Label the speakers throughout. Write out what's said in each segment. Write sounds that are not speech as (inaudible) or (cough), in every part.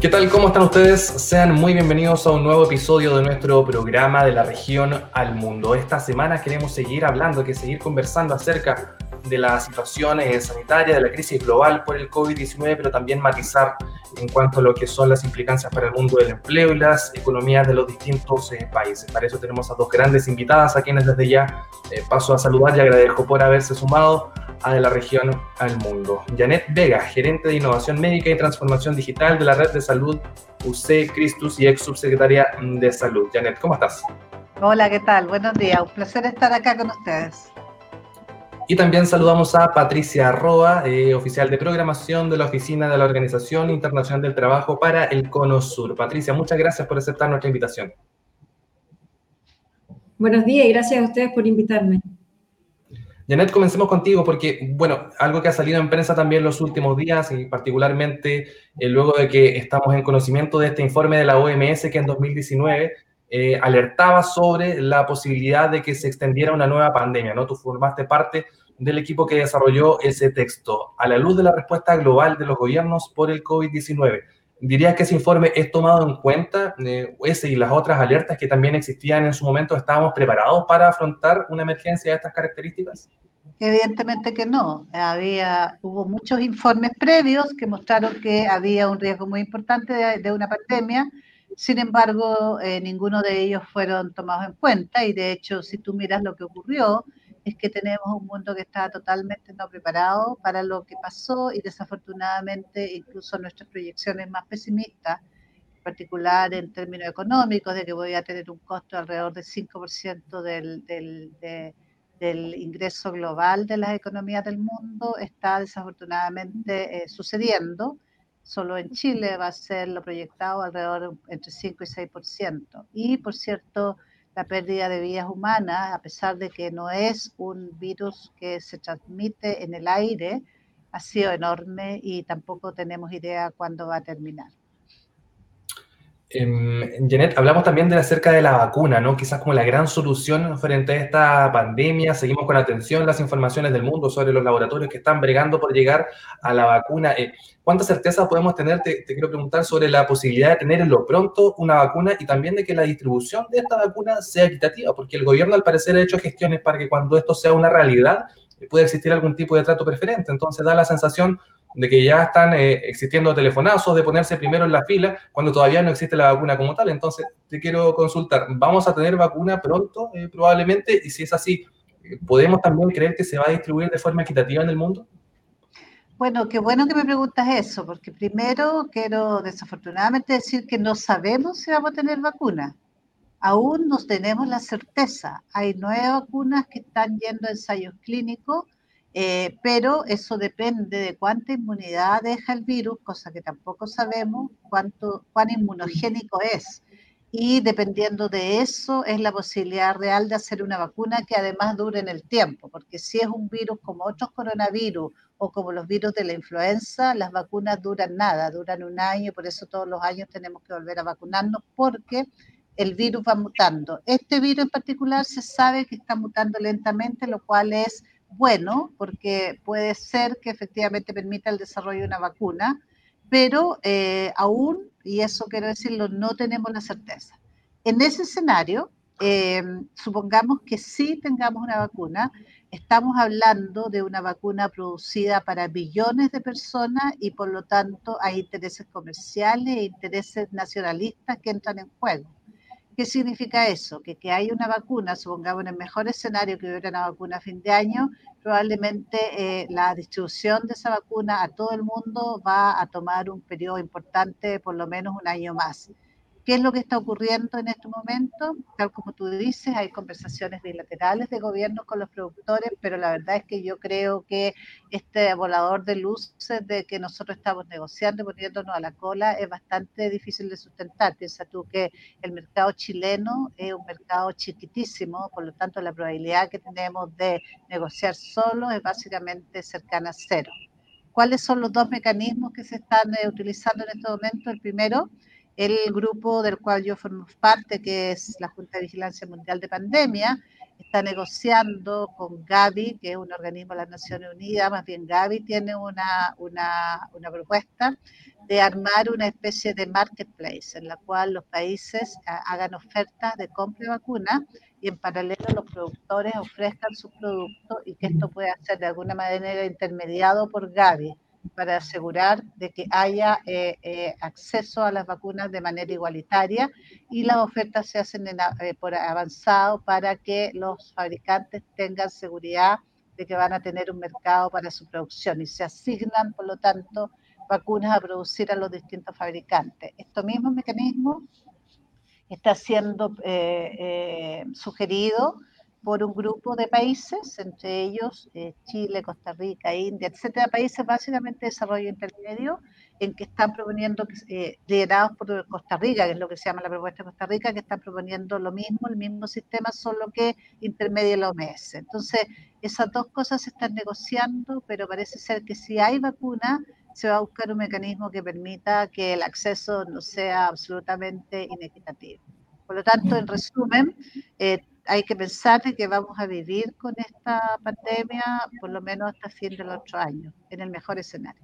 Speaker 1: ¿Qué tal? ¿Cómo están ustedes? Sean muy bienvenidos a un nuevo episodio de nuestro programa de la región al mundo. Esta semana queremos seguir hablando, que seguir conversando acerca de la situación eh, sanitaria, de la crisis global por el COVID-19, pero también matizar en cuanto a lo que son las implicancias para el mundo del empleo y las economías de los distintos eh, países. Para eso tenemos a dos grandes invitadas a quienes desde ya eh, paso a saludar y agradezco por haberse sumado a de la región al mundo. Janet Vega, gerente de innovación médica y transformación digital de la red de salud UC Cristus y ex subsecretaria de salud. Janet, ¿cómo estás?
Speaker 2: Hola, ¿qué tal? Buenos días, un placer estar acá con ustedes.
Speaker 1: Y también saludamos a Patricia Arroa, eh, oficial de programación de la Oficina de la Organización Internacional del Trabajo para el Cono Sur. Patricia, muchas gracias por aceptar nuestra invitación.
Speaker 3: Buenos días y gracias a ustedes por invitarme.
Speaker 1: Janet, comencemos contigo porque, bueno, algo que ha salido en prensa también los últimos días y particularmente eh, luego de que estamos en conocimiento de este informe de la OMS que en 2019 eh, alertaba sobre la posibilidad de que se extendiera una nueva pandemia, ¿no? Tú formaste parte del equipo que desarrolló ese texto. A la luz de la respuesta global de los gobiernos por el COVID-19, ¿dirías que ese informe es tomado en cuenta? Eh, ese y las otras alertas que también existían en su momento, ¿estábamos preparados para afrontar una emergencia de estas características?
Speaker 2: Evidentemente que no. Había, hubo muchos informes previos que mostraron que había un riesgo muy importante de, una pandemia. Sin embargo, eh, ninguno de ellos fueron tomados en cuenta y de hecho, si tú miras lo que ocurrió, es que tenemos un mundo que está totalmente no preparado para lo que pasó y desafortunadamente incluso nuestras proyecciones más pesimistas, en particular en términos económicos, de que voy a tener un costo alrededor del 5% del, del, de, del ingreso global de las economías del mundo está desafortunadamente eh, sucediendo. Solo en Chile va a ser lo proyectado alrededor entre 5 y 6%. Y, por cierto, la pérdida de vidas humanas, a pesar de que no es un virus que se transmite en el aire, ha sido enorme y tampoco tenemos idea cuándo va a terminar.
Speaker 1: Eh, Janet, hablamos también de acerca de la vacuna, ¿no? Quizás como la gran solución frente a esta pandemia. Seguimos con atención las informaciones del mundo sobre los laboratorios que están bregando por llegar a la vacuna. Eh, ¿Cuánta certeza podemos tener? Te, quiero preguntar sobre la posibilidad de tener en lo pronto una vacuna y también de que la distribución de esta vacuna sea equitativa, porque el gobierno al parecer ha hecho gestiones para que cuando esto sea una realidad pueda existir algún tipo de trato preferente. Entonces da la sensación de que ya están eh, existiendo telefonazos de ponerse primero en la fila cuando todavía no existe la vacuna como tal. Entonces, te quiero consultar, ¿vamos a tener vacuna pronto eh, probablemente? Y si es así, ¿podemos también creer que se va a distribuir de forma equitativa en el mundo?
Speaker 2: Bueno, qué bueno que me preguntas eso, porque primero quiero desafortunadamente decir que no sabemos si vamos a tener vacuna. Aún no tenemos la certeza. Hay nueve vacunas que están yendo a ensayos clínicos eh, pero eso depende de cuánta inmunidad deja el virus, cosa que tampoco sabemos cuánto, cuán inmunogénico es. Y dependiendo de eso es la posibilidad real de hacer una vacuna que además dure en el tiempo, porque si es un virus como otros coronavirus o como los virus de la influenza, las vacunas duran nada, duran un año, por eso todos los años tenemos que volver a vacunarnos porque el virus va mutando. Este virus en particular se sabe que está mutando lentamente, lo cual es bueno, porque puede ser que efectivamente permita el desarrollo de una vacuna, pero eh, aún, y eso quiero decirlo, no tenemos la certeza. En ese escenario, eh, supongamos que sí tengamos una vacuna, estamos hablando de una vacuna producida para billones de personas y por lo tanto hay intereses comerciales e intereses nacionalistas que entran en juego. ¿Qué significa eso? Que que hay una vacuna, supongamos en el mejor escenario que hubiera una vacuna a fin de año, probablemente eh, la distribución de esa vacuna a todo el mundo va a tomar un periodo importante, por lo menos un año más. ¿Qué es lo que está ocurriendo en este momento? Tal como tú dices, hay conversaciones bilaterales de gobierno con los productores, pero la verdad es que yo creo que este volador de luces de que nosotros estamos negociando, poniéndonos a la cola, es bastante difícil de sustentar. Piensa tú que el mercado chileno es un mercado chiquitísimo, por lo tanto la probabilidad que tenemos de negociar solo es básicamente cercana a cero. ¿Cuáles son los dos mecanismos que se están eh, utilizando en este momento? El primero el grupo del cual yo formo parte, que es la Junta de Vigilancia Mundial de Pandemia, está negociando con Gavi, que es un organismo de las Naciones Unidas, más bien Gavi tiene una, una, una propuesta de armar una especie de marketplace en la cual los países hagan ofertas de compra de vacunas y en paralelo los productores ofrezcan sus productos y que esto pueda ser de alguna manera intermediado por Gavi para asegurar de que haya eh, eh, acceso a las vacunas de manera igualitaria y las ofertas se hacen eh, por avanzado para que los fabricantes tengan seguridad de que van a tener un mercado para su producción y se asignan, por lo tanto, vacunas a producir a los distintos fabricantes. Estos mismos mecanismos está siendo sugerido por un grupo de países, entre ellos eh, Chile, Costa Rica, India, etcétera, países básicamente de desarrollo intermedio, en que están proponiendo, eh, liderados por Costa Rica, que es lo que se llama la propuesta de Costa Rica, que están proponiendo lo mismo, el mismo sistema, solo que intermedia la OMS. Entonces, esas dos cosas se están negociando, pero parece ser que si hay vacuna, se va a buscar un mecanismo que permita que el acceso no sea absolutamente inequitativo. Por lo tanto, en resumen, eh, hay que pensar que vamos a vivir con esta pandemia por lo menos hasta fin del otro año, en el mejor escenario.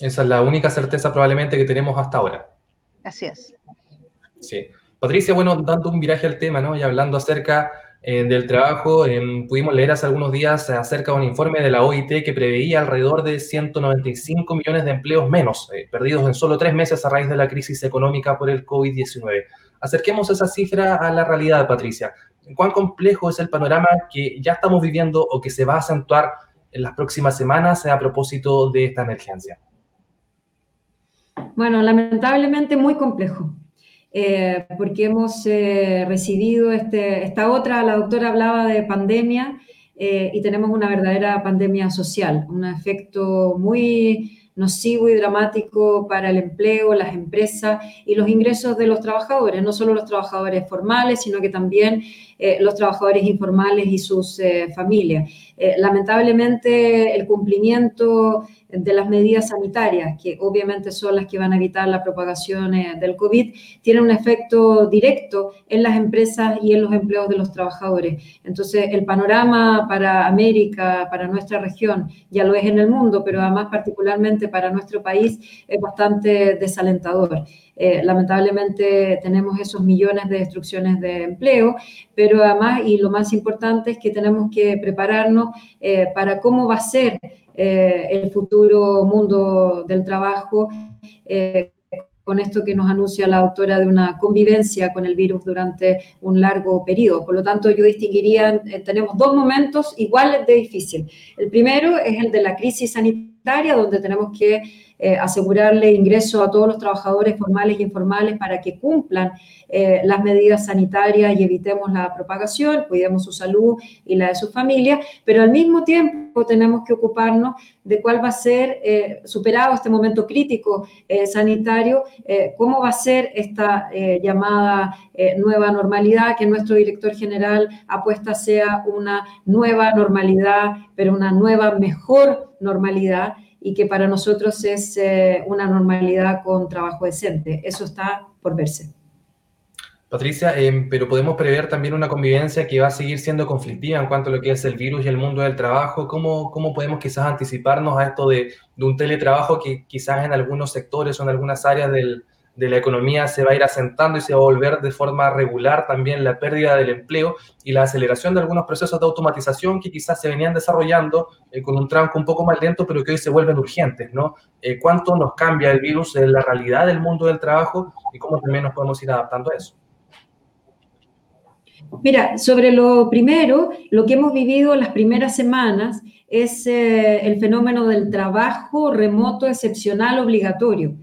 Speaker 1: Esa es la única certeza probablemente que tenemos hasta ahora.
Speaker 2: Así es.
Speaker 1: Sí. Patricia, bueno, dando un viraje al tema, ¿no? Y hablando acerca eh, del trabajo, em, pudimos leer hace algunos días acerca de un informe de la OIT que preveía alrededor de 195 millones de empleos menos, eh, perdidos en solo tres meses a raíz de la crisis económica por el COVID-19. Acerquemos esa cifra a la realidad, Patricia. ¿Cuán complejo es el panorama que ya estamos viviendo o que se va a acentuar en las próximas semanas a propósito de esta emergencia?
Speaker 3: Bueno, lamentablemente muy complejo, eh, porque hemos eh, recibido este, esta otra, la doctora hablaba de pandemia eh, y tenemos una verdadera pandemia social, un efecto muy nocivo y dramático para el empleo, las empresas y los ingresos de los trabajadores, no solo los trabajadores formales, sino que también eh, los trabajadores informales y sus eh, familias. Eh, lamentablemente, el cumplimiento de las medidas sanitarias, que obviamente son las que van a evitar la propagación del COVID, tiene un efecto directo en las empresas y en los empleos de los trabajadores. Entonces, el panorama para América, para nuestra región, ya lo es en el mundo, pero además particularmente para nuestro país, es bastante desalentador. Eh, lamentablemente tenemos esos millones de destrucciones de empleo, pero además, y lo más importante es que tenemos que prepararnos eh, para cómo va a ser eh, el futuro mundo del trabajo con esto que nos anuncia la autora de una convivencia con el virus durante un largo periodo. Por lo tanto, yo distinguiría, tenemos dos momentos iguales de difícil. El primero es el de la crisis sanitaria, donde tenemos que eh, asegurarle ingreso a todos los trabajadores formales y informales para que cumplan eh, las medidas sanitarias y evitemos la propagación, cuidemos su salud y la de su familia, pero al mismo tiempo tenemos que ocuparnos de cuál va a ser, eh, superado este momento crítico sanitario, cómo va a ser esta llamada nueva normalidad que nuestro director general apuesta sea una nueva normalidad, pero una nueva, mejor normalidad y que para nosotros es eh, una normalidad con trabajo decente. Eso está por verse.
Speaker 1: Patricia, em, pero podemos prever también una convivencia que va a seguir siendo conflictiva en cuanto a lo que es el virus y el mundo del trabajo. ¿Cómo, cómo podemos quizás anticiparnos a esto de, de un teletrabajo que quizás en algunos sectores o en algunas áreas del, de la economía se va a ir asentando y se va a volver de forma regular también la pérdida del empleo y la aceleración de algunos procesos de automatización que quizás se venían desarrollando eh, con un tranco un poco más lento, pero que hoy se vuelven urgentes, ¿no? Eh, ¿Cuánto nos cambia el virus en la realidad del mundo del trabajo y cómo también nos podemos ir adaptando a eso?
Speaker 3: Mira, sobre lo primero, lo que hemos vivido las primeras semanas es eh, el fenómeno del trabajo remoto excepcional obligatorio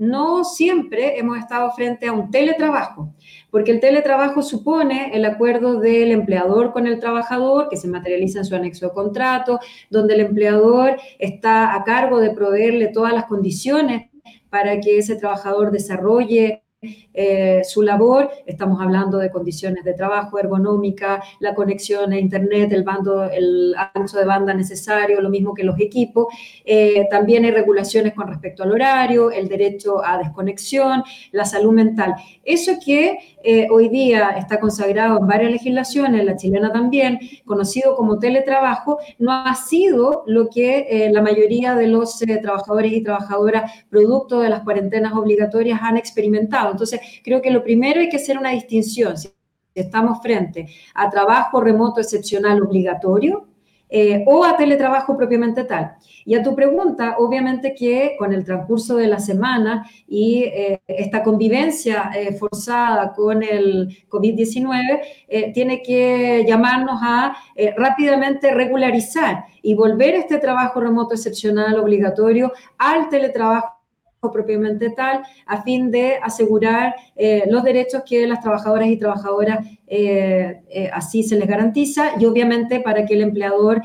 Speaker 3: no siempre hemos estado frente a un teletrabajo, porque el teletrabajo supone el acuerdo del empleador con el trabajador, que se materializa en su anexo de contrato, donde el empleador está a cargo de proveerle todas las condiciones para que ese trabajador desarrolle eh, su labor. Estamos hablando de condiciones de trabajo, ergonómica, la conexión a Internet, el, bando, el ancho de banda necesario, lo mismo que los equipos. Eh, también hay regulaciones con respecto al horario, el derecho a desconexión, la salud mental. Eso que eh, hoy día está consagrado en varias legislaciones, la chilena también, conocido como teletrabajo, no ha sido lo que la mayoría de los trabajadores y trabajadoras producto de las cuarentenas obligatorias han experimentado. Entonces, creo que lo primero hay que hacer una distinción. Si estamos frente a trabajo remoto excepcional obligatorio eh, o a teletrabajo propiamente tal. Y a tu pregunta, obviamente que con el transcurso de la semana y eh, esta convivencia eh, forzada con el COVID-19, tiene que llamarnos a rápidamente regularizar y volver este trabajo remoto excepcional obligatorio al teletrabajo propiamente tal, a fin de asegurar eh, los derechos que las trabajadoras y trabajadoras eh, eh, así se les garantiza y obviamente para que el empleador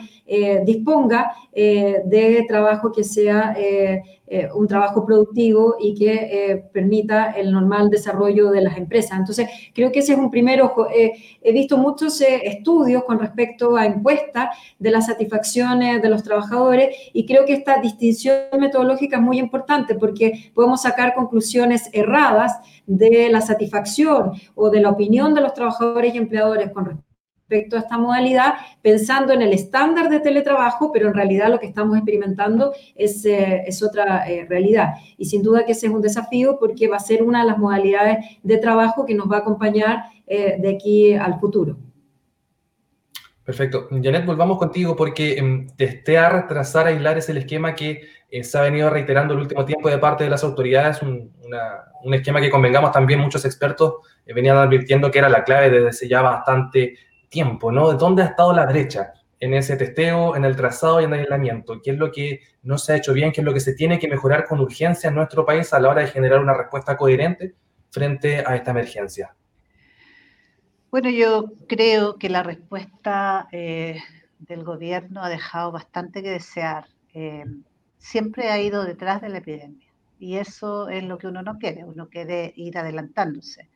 Speaker 3: disponga de trabajo que sea eh, un trabajo productivo y que eh, permita el normal desarrollo de las empresas. Entonces, creo que ese es un primer ojo. Eh, he visto muchos estudios con respecto a encuestas de las satisfacciones de los trabajadores y creo que esta distinción metodológica es muy importante porque podemos sacar conclusiones erradas de la satisfacción o de la opinión de los trabajadores y empleadores con respecto a esta modalidad, pensando en el estándar de teletrabajo, pero en realidad lo que estamos experimentando es, eh, otra eh, realidad. Y sin duda que ese es un desafío porque va a ser una de las modalidades de trabajo que nos va a acompañar eh, de aquí al futuro.
Speaker 1: Perfecto. Janet, volvamos contigo porque em, testear, trazar, aislar es el esquema que se ha venido reiterando el último tiempo de parte de las autoridades, un, esquema que convengamos también muchos expertos venían advirtiendo que era la clave desde hace ya bastante tiempo, ¿no? ¿Dónde ha estado la derecha en ese testeo, en el trazado y en el aislamiento? ¿Qué es lo que no se ha hecho bien? ¿Qué es lo que se tiene que mejorar con urgencia en nuestro país a la hora de generar una respuesta coherente frente a esta emergencia?
Speaker 2: Bueno, yo creo que la respuesta eh, del gobierno ha dejado bastante que desear. Eh, siempre ha ido detrás de la epidemia y eso es lo que uno no quiere, uno quiere ir adelantándose.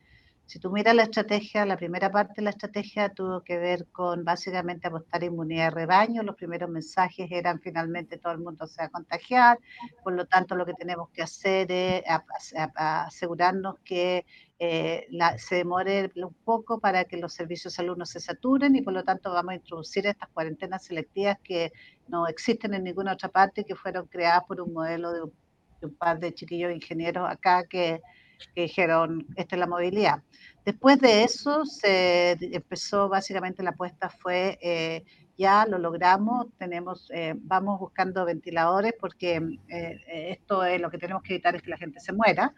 Speaker 2: Si tú miras la estrategia, la primera parte de la estrategia tuvo que ver con básicamente apostar inmunidad de rebaño. Los primeros mensajes eran finalmente todo el mundo se va a contagiar, por lo tanto lo que tenemos que hacer es asegurarnos que eh, se demore un poco para que los servicios de salud no se saturen y por lo tanto vamos a introducir estas cuarentenas selectivas que no existen en ninguna otra parte y que fueron creadas por un modelo de un par de chiquillos ingenieros acá que que dijeron, esta es la movilidad. Después de eso se empezó, básicamente la apuesta fue, eh, ya lo logramos, tenemos, eh, vamos buscando ventiladores porque eh, esto es lo que tenemos que evitar es que la gente se muera.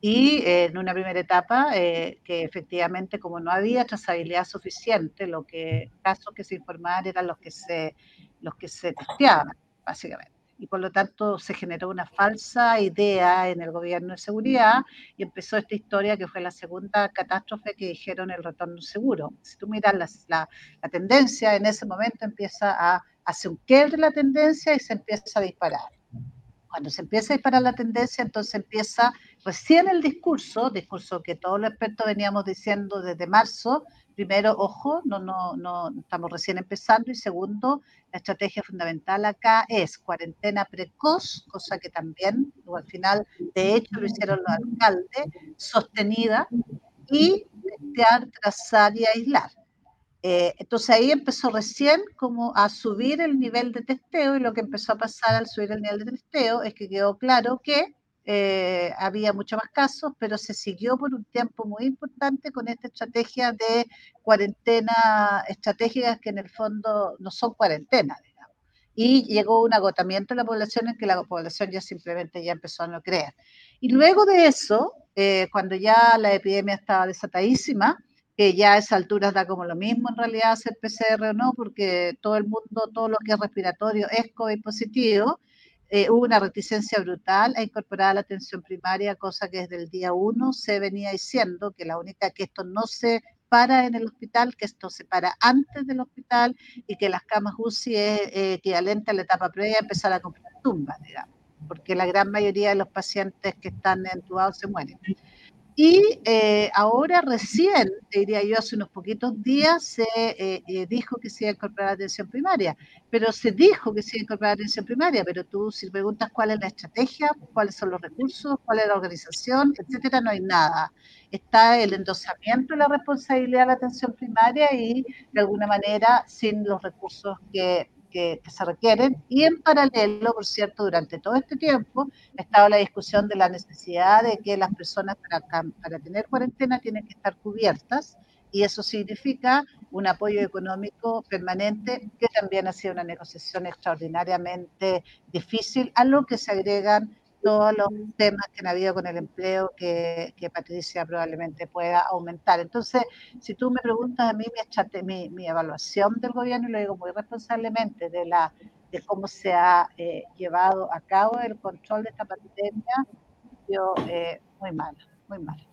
Speaker 2: y en una primera etapa, que efectivamente como no había trazabilidad suficiente, lo que casos que se informaban eran los que se, los que se testeaban, básicamente y por lo tanto se generó una falsa idea en el gobierno de seguridad y empezó esta historia que fue la segunda catástrofe que dijeron el retorno seguro. Si tú miras la, la, tendencia, en ese momento empieza a hacer un quiebre la tendencia y se empieza a disparar. Cuando se empieza a disparar la tendencia, entonces empieza recién el discurso, discurso que todos los expertos veníamos diciendo desde marzo, primero, ojo, no, no, no estamos recién empezando y segundo, la estrategia fundamental acá es cuarentena precoz, cosa que también, al final, de hecho, lo hicieron los alcaldes, sostenida y testear, trazar y aislar. Eh, entonces ahí empezó recién como a subir el nivel de testeo y lo que empezó a pasar al subir el nivel de testeo es que quedó claro que eh, había mucho más casos, pero se siguió por un tiempo muy importante con esta estrategia de cuarentena estratégicas que en el fondo no son cuarentenas, digamos. Y llegó un agotamiento en la población en que la población ya simplemente ya empezó a no creer. Y luego de eso, eh, cuando ya la epidemia estaba desatadísima, que ya a esas alturas da como lo mismo en realidad hacer PCR o no, porque todo el mundo, todo lo que es respiratorio es COVID positivo, eh, hubo una reticencia brutal a incorporar la atención primaria, cosa que desde el día uno se venía diciendo que la única que esto no se para en el hospital, que esto se para antes del hospital y que las camas UCI es eh, equivalente a la etapa previa a empezar a comprar tumbas, digamos. porque la gran mayoría de los pacientes que están entubados se mueren. Y eh, ahora recién, diría yo, hace unos poquitos días se eh, eh, dijo que se iba a incorporar atención primaria, pero se dijo que se iba a incorporar atención primaria, pero tú si preguntas cuál es la estrategia, cuáles son los recursos, cuál es la organización, etcétera, no hay nada. Está el endosamiento de la responsabilidad de la atención primaria y de alguna manera sin los recursos que que, se requieren. Y en paralelo, por cierto, durante todo este tiempo ha estado la discusión de la necesidad de que las personas para, para tener cuarentena tienen que estar cubiertas y eso significa un apoyo económico permanente, que también ha sido una negociación extraordinariamente difícil, a lo que se agregan todos los temas que han habido con el empleo que, Patricia probablemente pueda aumentar. Entonces, si tú me preguntas a mí mi, mi, evaluación del gobierno, y lo digo muy responsablemente, de, la, de cómo se ha eh, llevado a cabo el control de esta pandemia, yo eh, muy mal, muy mal.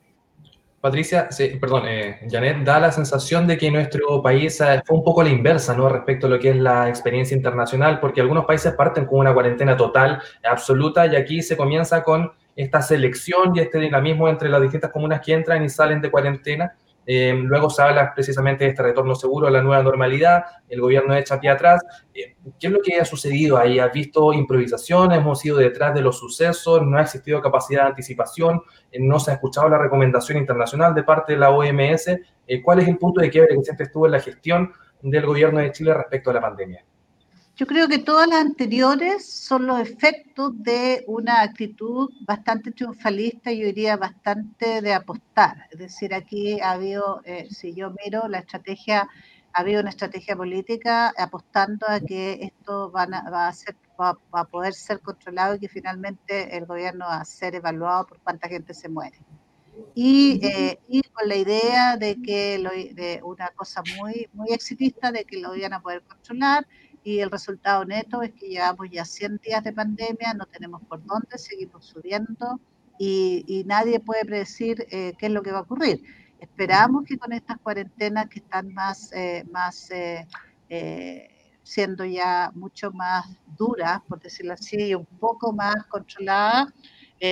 Speaker 1: Patricia, perdón, eh, Janet, da la sensación de que nuestro país eh, fue un poco la inversa, ¿no? Respecto a lo que es la experiencia internacional, porque algunos países parten con una cuarentena total, absoluta, y aquí se comienza con esta selección y este dinamismo entre las distintas comunas que entran y salen de cuarentena. Eh, luego se habla precisamente de este retorno seguro a la nueva normalidad, el gobierno echa pie atrás. Eh, ¿Qué es lo que ha sucedido ahí? ¿Has visto improvisaciones? ¿Hemos ido detrás de los sucesos? ¿No ha existido capacidad de anticipación? Eh, ¿No se ha escuchado la recomendación internacional de parte de la OMS? ¿Cuál es el punto de quiebre que siempre estuvo en la gestión del gobierno de Chile respecto a la pandemia?
Speaker 2: Yo creo que todas las anteriores son los efectos de una actitud bastante triunfalista yo diría bastante de apostar. Es decir, aquí ha habido, eh, si yo miro la estrategia, ha habido una estrategia política apostando a que esto va, a ser, va, a poder ser controlado y que finalmente el gobierno va a ser evaluado por cuánta gente se muere. Y, eh, y, con la idea de que lo, de una cosa muy, muy exitista de que lo iban a poder controlar y el resultado neto es que llevamos ya 100 días de pandemia, no tenemos por dónde, seguimos subiendo y, nadie puede predecir eh, qué es lo que va a ocurrir. Esperamos que con estas cuarentenas que están más, eh, más eh, siendo ya mucho más duras, por decirlo así, y un poco más controladas,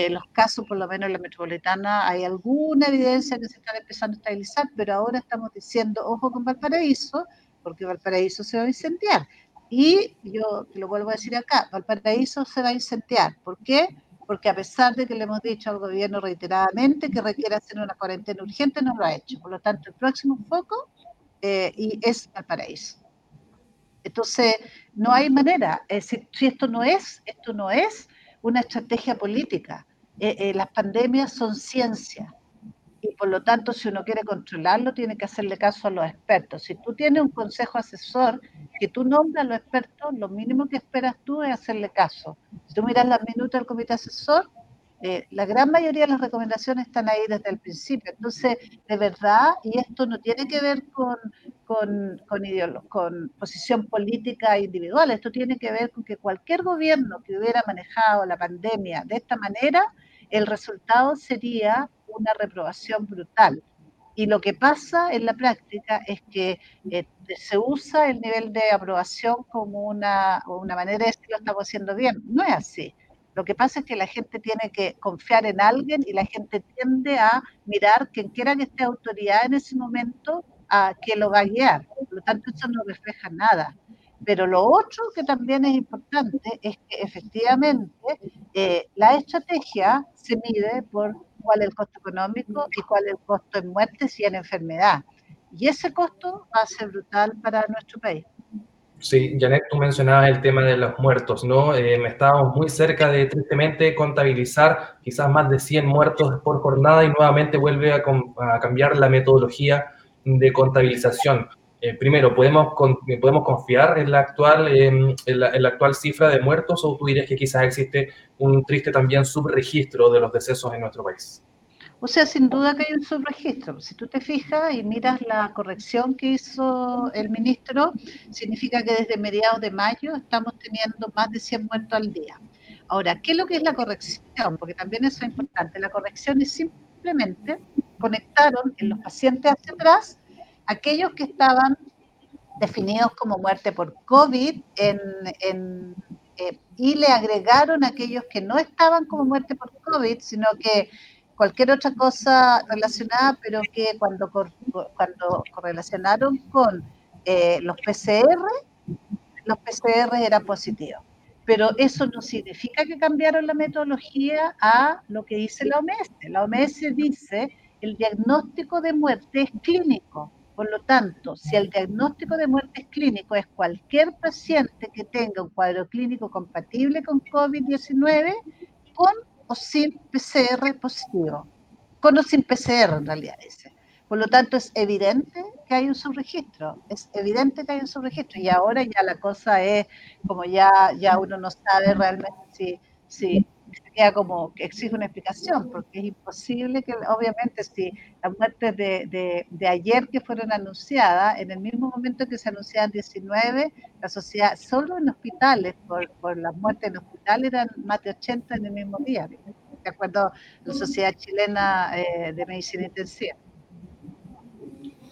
Speaker 2: los casos, por lo menos en la metropolitana, hay alguna evidencia que se están empezando a estabilizar, pero ahora estamos diciendo, ojo con Valparaíso, porque Valparaíso se va a incendiar. Y yo lo vuelvo a decir acá, Valparaíso se va a incendiar. ¿Por qué? Porque a pesar de que le hemos dicho al gobierno reiteradamente que requiere hacer una cuarentena urgente, no lo ha hecho. Por lo tanto, el próximo foco eh, y es Valparaíso. Entonces, no hay manera. si, esto no es, esto no es una estrategia política. Eh, eh, las pandemias son ciencia y por lo tanto si uno quiere controlarlo tiene que hacerle caso a los expertos. Si tú tienes un consejo asesor que tú nombras a los expertos, lo mínimo que esperas tú es hacerle caso. Si tú miras las minutas del comité asesor, eh, la gran mayoría de las recomendaciones están ahí desde el principio. Entonces, de verdad, y esto no tiene que ver con, con, con, con posición política individual, esto tiene que ver con que cualquier gobierno que hubiera manejado la pandemia de esta manera, el resultado sería una reprobación brutal. Y lo que pasa en la práctica es que eh, se usa el nivel de aprobación como una, una manera de decir lo estamos haciendo bien. No es así. Lo que pasa es que la gente tiene que confiar en alguien y la gente tiende a mirar quien quiera que esté autoridad en ese momento a que lo va a guiar. Por lo tanto, eso no refleja nada. Pero lo otro que también es importante es que efectivamente eh, la estrategia se mide por cuál es el costo económico y cuál es el costo en muertes y en enfermedad. Y ese costo va a ser brutal para nuestro país.
Speaker 1: Sí, Janet, tú mencionabas el tema de los muertos, ¿no? Eh, estábamos muy cerca de tristemente contabilizar quizás más de 100 muertos por jornada y nuevamente vuelve a, a cambiar la metodología de contabilización. Eh, primero, ¿podemos, ¿podemos confiar en la, actual, en, la, actual cifra de muertos o tú dirías que quizás existe un triste también subregistro de los decesos en nuestro país?
Speaker 2: O sea, sin duda que hay un subregistro. Si tú te fijas y miras la corrección que hizo el ministro, significa que desde mediados de mayo estamos teniendo más de 100 muertos al día. Ahora, ¿qué es lo que es la corrección? Porque también eso es importante. La corrección es simplemente conectaron en los pacientes hacia atrás aquellos que estaban definidos como muerte por COVID en, eh, y le agregaron aquellos que no estaban como muerte por COVID, sino que cualquier otra cosa relacionada, pero que cuando, cuando correlacionaron con eh, los PCR, los PCR eran positivos. Pero eso no significa que cambiaron la metodología a lo que dice la OMS. La OMS dice el diagnóstico de muerte es clínico. Por lo tanto, si el diagnóstico de muerte es clínico es cualquier paciente que tenga un cuadro clínico compatible con COVID-19 con o sin PCR positivo. Con o sin PCR en realidad ese. Por lo tanto, es evidente que hay un subregistro, es evidente que hay un subregistro y ahora ya la cosa es como ya, ya uno no sabe realmente si, si queda como que exige una explicación, porque es imposible que, obviamente, si las muertes de, de, ayer que fueron anunciadas, en el mismo momento que se anunciaban 19, la sociedad, solo en hospitales, por, por las muertes en hospitales, eran más de 80 en el mismo día, de acuerdo a la Sociedad Chilena eh, de Medicina Intensiva.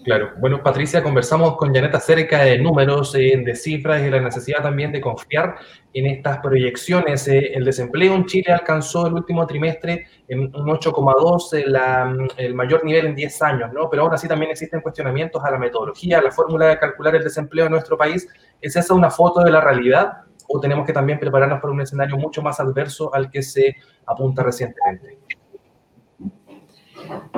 Speaker 1: Claro. Bueno, Patricia, conversamos con Janet acerca de números, eh, de cifras y la necesidad también de confiar en estas proyecciones. Eh, el desempleo en Chile alcanzó el último trimestre en un 8,2, eh, el mayor nivel en 10 años, ¿no? Pero aún así también existen cuestionamientos a la metodología, a la fórmula de calcular el desempleo en nuestro país. ¿Es esa una foto de la realidad o tenemos que también prepararnos para un escenario mucho más adverso al que se apunta recientemente?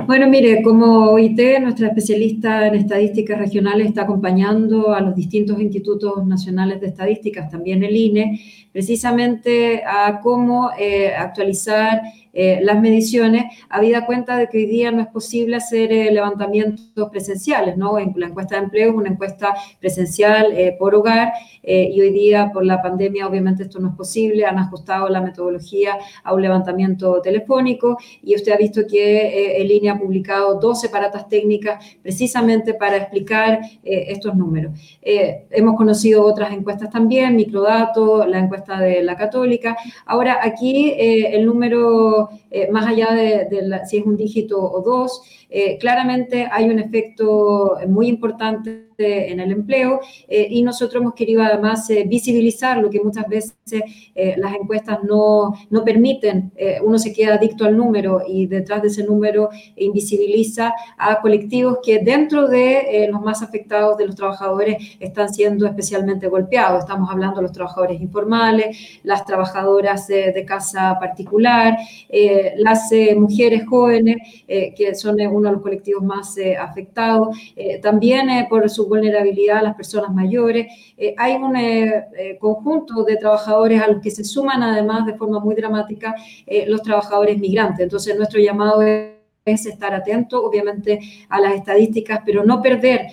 Speaker 3: Bueno, mire, como OIT, nuestra especialista en estadísticas regionales está acompañando a los distintos institutos nacionales de estadísticas, también el INE, precisamente a cómo eh, actualizar eh, las mediciones, habida cuenta de que hoy día no es posible hacer eh, levantamientos presenciales, ¿no? En la encuesta de empleo es una encuesta presencial eh, por hogar y hoy día por la pandemia obviamente esto no es posible, han ajustado la metodología a un levantamiento telefónico y usted ha visto que el INE ha publicado dos separatas técnicas precisamente para explicar estos números. hemos conocido otras encuestas también, Microdato, la encuesta de la Católica. Ahora aquí el número Merci. Eh, más allá de, si es un dígito o dos, eh, claramente hay un efecto muy importante en el empleo eh, y nosotros hemos querido además visibilizar lo que muchas veces las encuestas no, no permiten. uno se queda adicto al número y detrás de ese número invisibiliza a colectivos que dentro de los más afectados de los trabajadores están siendo especialmente golpeados. Estamos hablando de los trabajadores informales, las trabajadoras de casa particular, las eh, mujeres jóvenes, eh, que son uno de los colectivos más afectados, también por su vulnerabilidad las personas mayores. hay un conjunto de trabajadores a los que se suman además de forma muy dramática los trabajadores migrantes. Entonces, nuestro llamado es estar atento, obviamente, a las estadísticas, pero no perder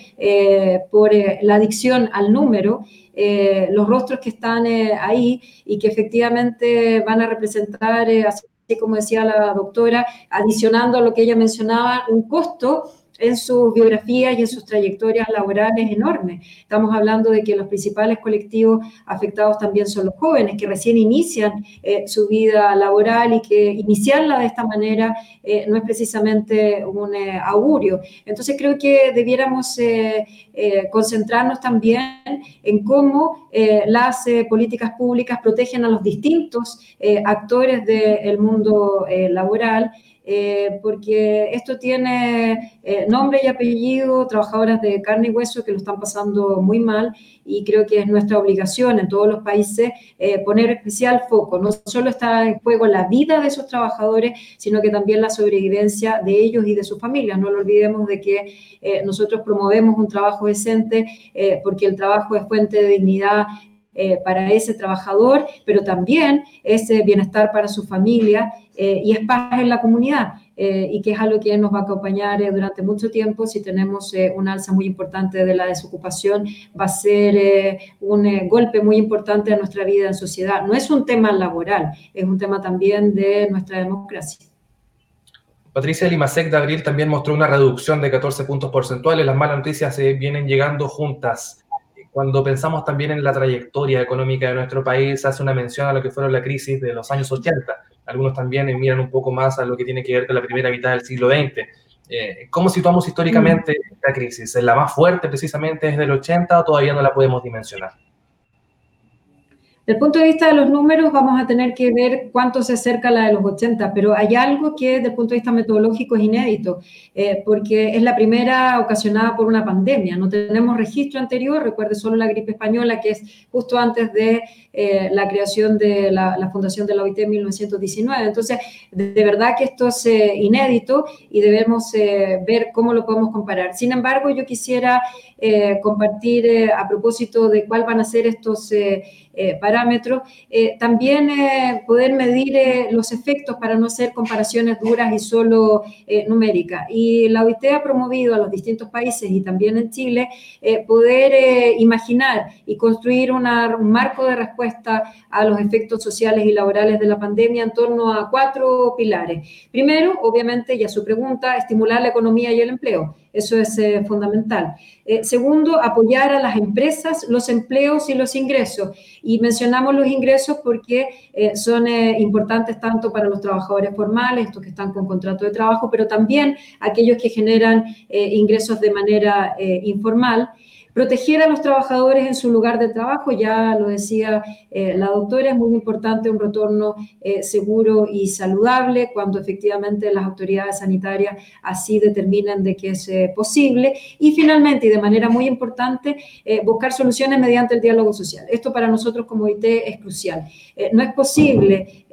Speaker 3: por la adicción al número los rostros que están ahí y que efectivamente van a representar, como decía la doctora, adicionando a lo que ella mencionaba, un costo en sus biografías y en sus trayectorias laborales enormes. Estamos hablando de que los principales colectivos afectados también son los jóvenes que recién inician eh, su vida laboral y que iniciarla de esta manera eh, no es precisamente un eh, augurio. Entonces creo que debiéramos concentrarnos también en cómo las políticas públicas protegen a los distintos actores del mundo laboral eh, porque esto tiene eh, nombre y apellido, trabajadoras de carne y hueso que lo están pasando muy mal y creo que es nuestra obligación en todos los países eh, poner especial foco. No solo está en juego la vida de esos trabajadores, sino que también la sobrevivencia de ellos y de sus familias. No lo olvidemos de que nosotros promovemos un trabajo decente porque el trabajo es fuente de dignidad para ese trabajador, pero también es bienestar para su familia eh, y es paz en la comunidad. Eh, y que es algo que nos va a acompañar eh, durante mucho tiempo. Si tenemos un alza muy importante de la desocupación, va a ser un golpe muy importante a nuestra vida en sociedad. No es un tema laboral, es un tema también de nuestra democracia.
Speaker 1: Patricia Limasek de abril también mostró una reducción de 14 puntos porcentuales. Las malas noticias se vienen llegando juntas. Cuando pensamos también en la trayectoria económica de nuestro país, hace una mención a lo que fueron la crisis de los años 80 algunos también miran un poco más a lo que tiene que ver con la primera mitad del siglo XX. Eh, ¿Cómo situamos históricamente mm. esta crisis? ¿Es la más fuerte precisamente desde el 80 o todavía no la podemos dimensionar?
Speaker 3: El punto de vista de los números, vamos a tener que ver cuánto se acerca la de los 80, pero hay algo que desde el punto de vista metodológico es inédito, eh, porque es la primera ocasionada por una pandemia. No tenemos registro anterior, recuerde solo la gripe española, que es justo antes de eh, la creación de la, fundación de la OIT en 1919. Entonces, de, verdad que esto es eh, inédito y debemos ver cómo lo podemos comparar. Sin embargo, yo quisiera compartir a propósito de cuál van a ser estos eh, parámetros, eh, también eh, poder medir los efectos para no hacer comparaciones duras y solo numéricas. Y la OIT ha promovido a los distintos países y también en Chile poder imaginar y construir un marco de respuesta a los efectos sociales y laborales de la pandemia en torno a cuatro pilares. Primero, obviamente, ya su pregunta, estimular la economía y el empleo. Eso es fundamental. segundo, apoyar a las empresas, los empleos y los ingresos. Y mencionamos los ingresos porque eh, son eh, importantes tanto para los trabajadores formales, estos que están con contrato de trabajo, pero también aquellos que generan eh, ingresos de manera informal. Proteger a los trabajadores en su lugar de trabajo, ya lo decía eh, la doctora, es muy importante un retorno eh, seguro y saludable cuando efectivamente las autoridades sanitarias así determinan de que es eh, posible. Y finalmente, y de manera muy importante, buscar soluciones mediante el diálogo social. Esto para nosotros como IT es crucial. no es posible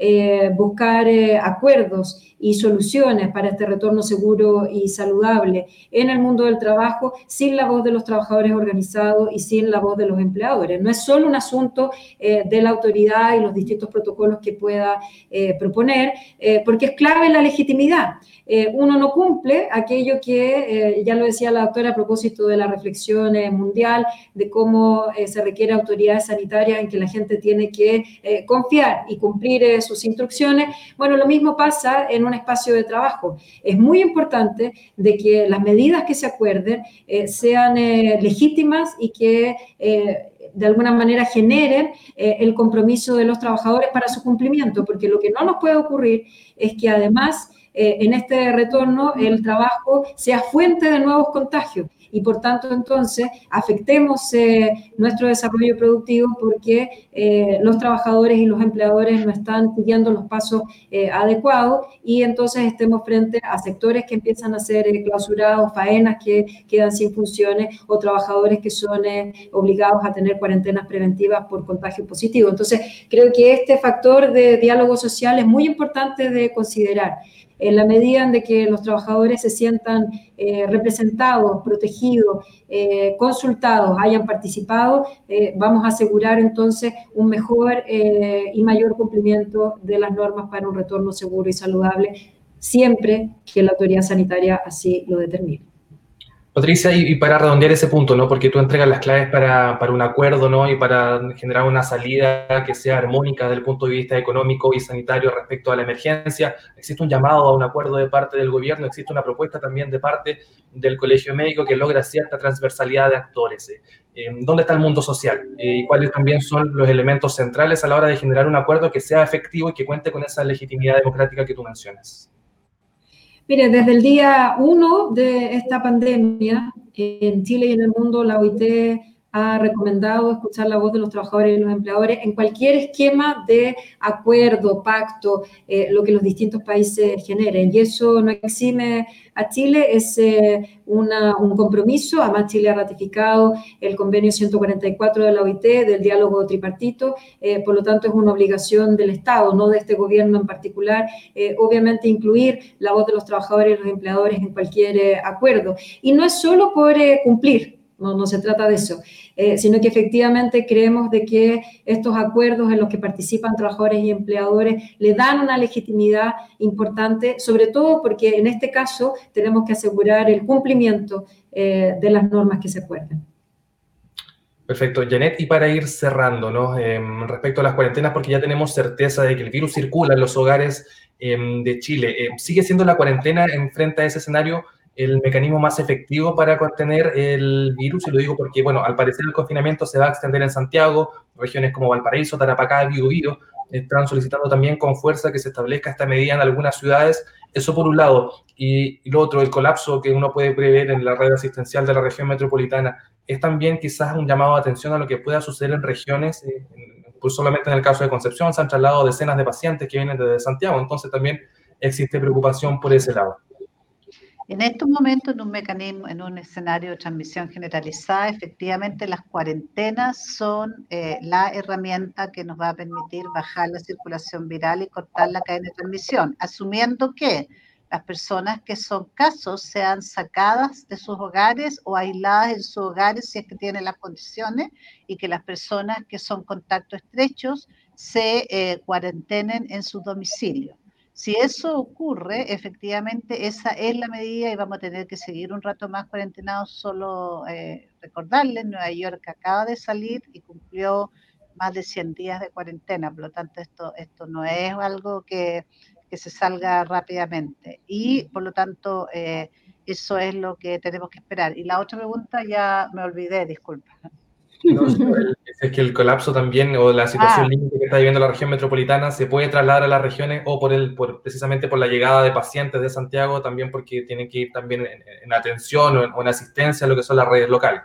Speaker 3: buscar acuerdos y soluciones para este retorno seguro y saludable en el mundo del trabajo sin la voz de los trabajadores organizados y sin la voz de los empleadores. No es solo un asunto eh, de la autoridad y los distintos protocolos que pueda eh, proponer, eh, porque es clave la legitimidad. uno no cumple aquello que, ya lo decía la doctora a propósito de la reflexión mundial, de cómo se requiere autoridades sanitarias en que la gente tiene que confiar y cumplir sus instrucciones. Bueno, lo mismo pasa en un espacio de trabajo. Es muy importante de que las medidas que se acuerden eh, sean eh, y que eh, de alguna manera generen el compromiso de los trabajadores para su cumplimiento, porque lo que no nos puede ocurrir es que además en este retorno el trabajo sea fuente de nuevos contagios y por tanto entonces afectemos eh, nuestro desarrollo productivo porque eh, los trabajadores y los empleadores no están siguiendo los pasos eh, adecuados y entonces estemos frente a sectores que empiezan a ser clausurados, faenas que quedan sin funciones o trabajadores que son obligados a tener cuarentenas preventivas por contagio positivo. Entonces, creo que este factor de diálogo social es muy importante de considerar en la medida en que los trabajadores se sientan representados, protegidos, eh, consultados, hayan participado, eh, vamos a asegurar entonces un mejor y mayor cumplimiento de las normas para un retorno seguro y saludable, siempre que la autoridad sanitaria así lo determine.
Speaker 1: Patricia, y, para redondear ese punto, ¿no? Porque tú entregas las claves para, para, un acuerdo, ¿no? Y para generar una salida que sea armónica desde el punto de vista económico y sanitario respecto a la emergencia. Existe un llamado a un acuerdo de parte del gobierno, existe una propuesta también de parte del Colegio Médico que logra cierta transversalidad de actores. ¿eh? Eh, ¿Dónde está el mundo social? Eh, ¿Y cuáles también son los elementos centrales a la hora de generar un acuerdo que sea efectivo y que cuente con esa legitimidad democrática que tú mencionas?
Speaker 3: Mire, desde el día uno de esta pandemia, en Chile y en el mundo, la OIT ha recomendado escuchar la voz de los trabajadores y los empleadores en cualquier esquema de acuerdo, pacto, eh, lo que los distintos países generen. Y eso no exime a Chile, es eh, un compromiso. Además, Chile ha ratificado el convenio 144 de la OIT del diálogo tripartito, eh, por lo tanto es una obligación del Estado, no de este gobierno en particular, obviamente incluir la voz de los trabajadores y los empleadores en cualquier acuerdo. Y no es solo por cumplir, no, no se trata de eso, eh, sino que efectivamente creemos de que estos acuerdos en los que participan trabajadores y empleadores le dan una legitimidad importante, sobre todo porque en este caso tenemos que asegurar el cumplimiento eh, de las normas que se acuerden.
Speaker 1: Perfecto, Janet, y para ir cerrando, ¿no? Em, respecto a las cuarentenas, porque ya tenemos certeza de que el virus circula en los hogares em, de Chile, em, ¿sigue siendo la cuarentena en frente a ese escenario el mecanismo más efectivo para contener el virus, y lo digo porque, bueno, al parecer el confinamiento se va a extender en Santiago, regiones como Valparaíso, Tarapacá, Biobío, están solicitando también con fuerza que se establezca esta medida en algunas ciudades. Eso por un lado. Y, lo otro, el colapso que uno puede prever en la red asistencial de la región metropolitana, es también quizás un llamado de atención a lo que pueda suceder en regiones, en pues solamente en el caso de Concepción se han trasladado decenas de pacientes que vienen desde Santiago, entonces también existe preocupación por ese lado.
Speaker 2: En estos momentos, en un mecanismo, en un escenario de transmisión generalizada, efectivamente las cuarentenas son eh, la herramienta que nos va a permitir bajar la circulación viral y cortar la cadena de transmisión, asumiendo que las personas que son casos sean sacadas de sus hogares o aisladas en sus hogares si es que tienen las condiciones y que las personas que son contactos estrechos se eh, cuarentenen en su domicilio. Si eso ocurre, efectivamente esa es la medida y vamos a tener que seguir un rato más cuarentenados. Solo eh, recordarles, Nueva York acaba de salir y cumplió más de 100 días de cuarentena, por lo tanto esto, esto no es algo que, que se salga rápidamente y por lo tanto eh, eso es lo que tenemos que esperar. Y la otra pregunta ya me olvidé, disculpa.
Speaker 1: No, (laughs) es que el colapso también o la situación ah. límite que está viviendo la región metropolitana se puede trasladar a las regiones o por el, por, precisamente por la llegada de pacientes de Santiago, también porque tienen que ir también en, atención o en, asistencia a lo que son las redes locales.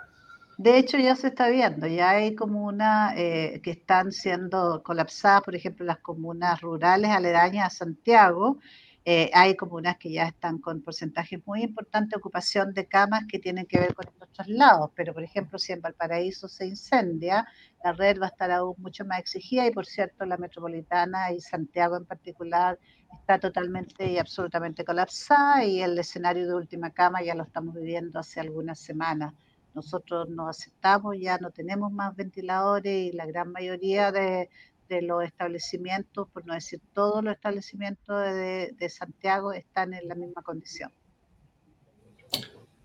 Speaker 2: De hecho, ya se está viendo, ya hay comunas eh, que están siendo colapsadas, por ejemplo, las comunas rurales aledañas a Santiago, eh, hay comunas que ya están con porcentajes muy importantes de ocupación de camas que tienen que ver con estos traslados, pero por ejemplo, si en Valparaíso se incendia, la red va a estar aún mucho más exigida y por cierto, la metropolitana y Santiago en particular está totalmente y absolutamente colapsada y el escenario de última cama ya lo estamos viviendo hace algunas semanas. Nosotros no aceptamos, ya no tenemos más ventiladores y la gran mayoría de, de los establecimientos, por no decir todos los establecimientos de, Santiago, están en la misma condición.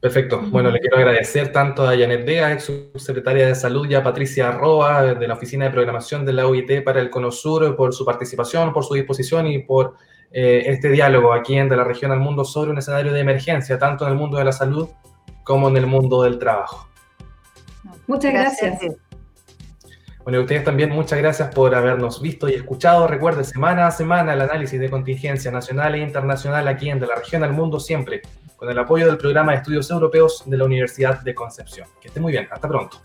Speaker 1: Perfecto. Bueno, le quiero agradecer tanto a Janet Vega, ex subsecretaria de Salud, y a Patricia Arroa, de la Oficina de Programación de la OIT para el Cono Sur, por su participación, por su disposición y por eh, este diálogo aquí en De la Región al Mundo sobre un escenario de emergencia, tanto en el mundo de la salud como en el mundo del trabajo.
Speaker 3: Muchas gracias.
Speaker 1: Bueno, y ustedes también muchas gracias por habernos visto y escuchado. Recuerde, semana a semana el análisis de contingencia nacional e internacional aquí en la Región al Mundo siempre, con el apoyo del programa de estudios europeos de la Universidad de Concepción. Que esté muy bien, hasta pronto.